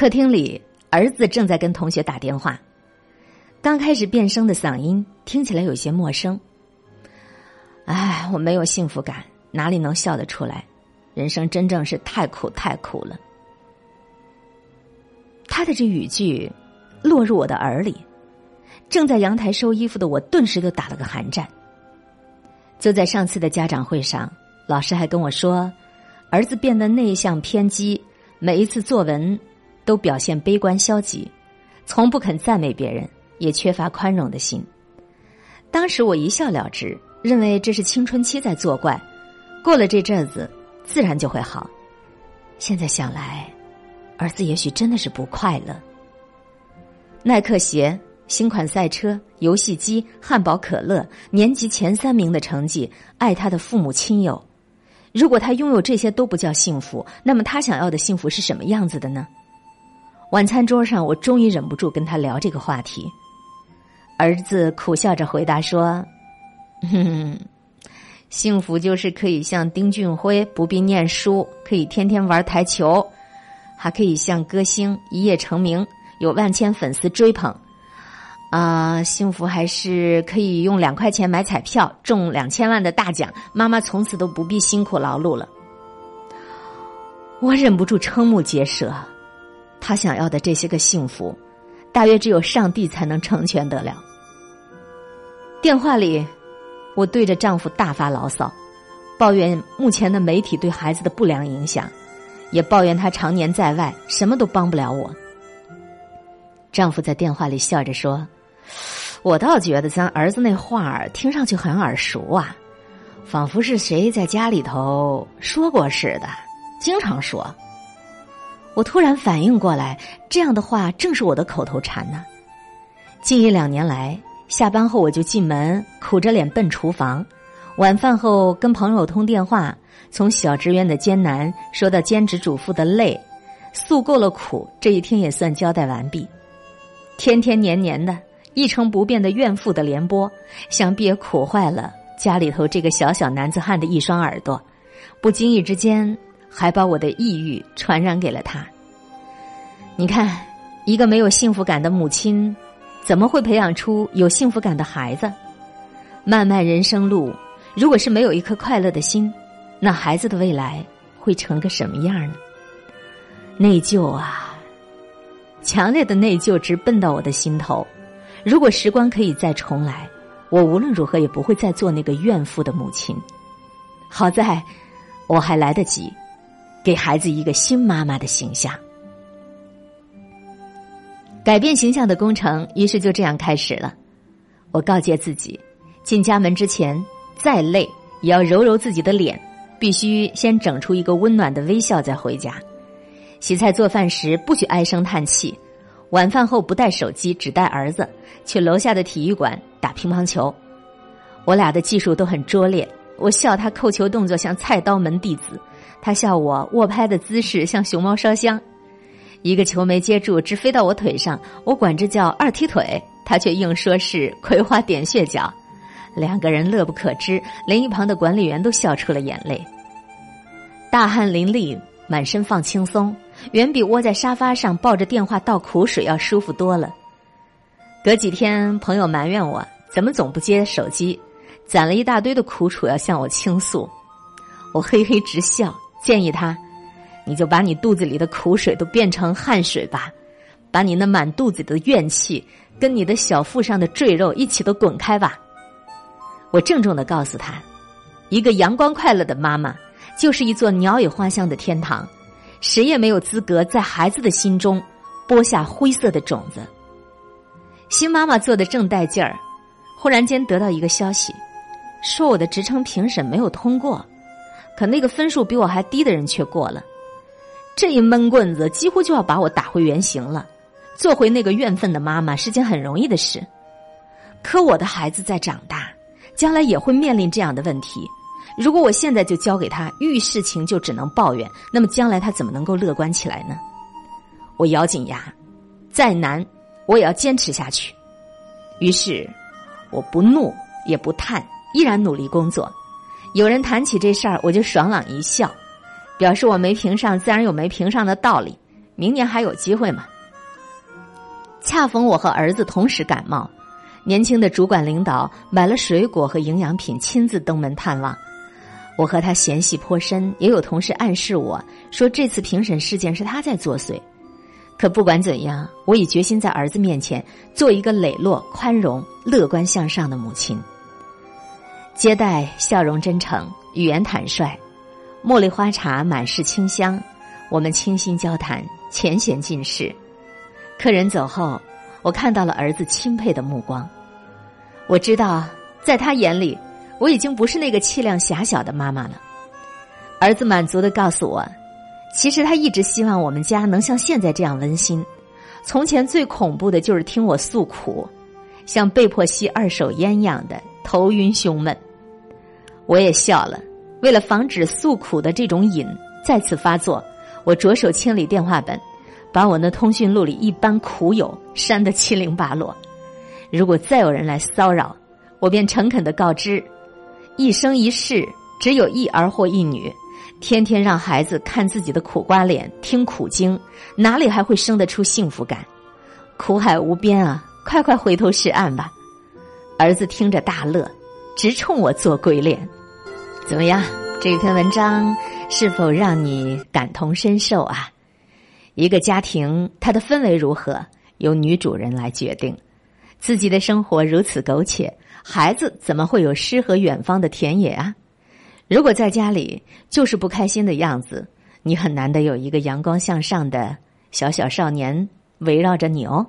客厅里，儿子正在跟同学打电话。刚开始变声的嗓音听起来有些陌生。唉，我没有幸福感，哪里能笑得出来？人生真正是太苦太苦了。他的这语句落入我的耳里，正在阳台收衣服的我顿时就打了个寒战。就在上次的家长会上，老师还跟我说，儿子变得内向偏激，每一次作文都表现悲观消极，从不肯赞美别人。也缺乏宽容的心。当时我一笑了之，认为这是青春期在作怪，过了这阵子自然就会好。现在想来，儿子也许真的是不快乐。耐克鞋、新款赛车、游戏机、汉堡、可乐，年级前三名的成绩，爱他的父母亲友。如果他拥有这些都不叫幸福，那么他想要的幸福是什么样子的呢？晚餐桌上，我终于忍不住跟他聊这个话题。儿子苦笑着回答说：“哼，幸福就是可以像丁俊晖不必念书，可以天天玩台球，还可以像歌星一夜成名，有万千粉丝追捧。啊，幸福还是可以用两块钱买彩票中两千万的大奖，妈妈从此都不必辛苦劳碌了。”我忍不住瞠目结舌，他想要的这些个幸福，大约只有上帝才能成全得了。电话里，我对着丈夫大发牢骚，抱怨目前的媒体对孩子的不良影响，也抱怨他常年在外，什么都帮不了我。丈夫在电话里笑着说：“我倒觉得咱儿子那话儿听上去很耳熟啊，仿佛是谁在家里头说过似的，经常说。”我突然反应过来，这样的话正是我的口头禅呢。近一两年来。下班后我就进门，苦着脸奔厨房。晚饭后跟朋友通电话，从小职员的艰难说到兼职主妇的累，诉够了苦，这一天也算交代完毕。天天年年的一成不变的怨妇的联播，想必也苦坏了家里头这个小小男子汉的一双耳朵，不经意之间还把我的抑郁传染给了他。你看，一个没有幸福感的母亲。怎么会培养出有幸福感的孩子？漫漫人生路，如果是没有一颗快乐的心，那孩子的未来会成个什么样呢？内疚啊，强烈的内疚直奔到我的心头。如果时光可以再重来，我无论如何也不会再做那个怨妇的母亲。好在，我还来得及，给孩子一个新妈妈的形象。改变形象的工程，于是就这样开始了。我告诫自己，进家门之前，再累也要揉揉自己的脸，必须先整出一个温暖的微笑再回家。洗菜做饭时不许唉声叹气。晚饭后不带手机，只带儿子去楼下的体育馆打乒乓球。我俩的技术都很拙劣，我笑他扣球动作像菜刀门弟子，他笑我握拍的姿势像熊猫烧香。一个球没接住，直飞到我腿上，我管这叫二踢腿，他却硬说是葵花点穴脚，两个人乐不可支，连一旁的管理员都笑出了眼泪。大汗淋漓，满身放轻松，远比窝在沙发上抱着电话倒苦水要舒服多了。隔几天，朋友埋怨我怎么总不接手机，攒了一大堆的苦楚要向我倾诉，我嘿嘿直笑，建议他。你就把你肚子里的苦水都变成汗水吧，把你那满肚子的怨气跟你的小腹上的赘肉一起都滚开吧。我郑重的告诉他，一个阳光快乐的妈妈就是一座鸟语花香的天堂，谁也没有资格在孩子的心中播下灰色的种子。新妈妈做的正带劲儿，忽然间得到一个消息，说我的职称评审没有通过，可那个分数比我还低的人却过了。这一闷棍子几乎就要把我打回原形了，做回那个怨愤的妈妈是件很容易的事。可我的孩子在长大，将来也会面临这样的问题。如果我现在就交给他，遇事情就只能抱怨，那么将来他怎么能够乐观起来呢？我咬紧牙，再难我也要坚持下去。于是，我不怒也不叹，依然努力工作。有人谈起这事儿，我就爽朗一笑。表示我没评上，自然有没评上的道理。明年还有机会嘛。恰逢我和儿子同时感冒，年轻的主管领导买了水果和营养品，亲自登门探望。我和他嫌隙颇深，也有同事暗示我说这次评审事件是他在作祟。可不管怎样，我已决心在儿子面前做一个磊落、宽容、乐观向上的母亲。接待笑容真诚，语言坦率，茉莉花茶满是清香，我们倾心交谈，浅显尽释。客人走后，我看到了儿子钦佩的目光。我知道，在他眼里，我已经不是那个气量狭小的妈妈了。儿子满足的告诉我，其实他一直希望我们家能像现在这样温馨。从前最恐怖的就是听我诉苦，像被迫吸二手烟一样的头晕胸闷。我也笑了，为了防止诉苦的这种瘾再次发作，我着手清理电话本。把我那通讯录里一般苦友删得七零八落。如果再有人来骚扰，我便诚恳的告知：一生一世只有一儿或一女，天天让孩子看自己的苦瓜脸、听苦经，哪里还会生得出幸福感？苦海无边啊！快快回头是岸吧！儿子听着大乐，直冲我做鬼脸。怎么样？这篇文章是否让你感同身受啊？一个家庭，它的氛围如何，由女主人来决定。自己的生活如此苟且，孩子怎么会有诗和远方的田野啊？如果在家里就是不开心的样子，你很难得有一个阳光向上的小小少年围绕着你哦。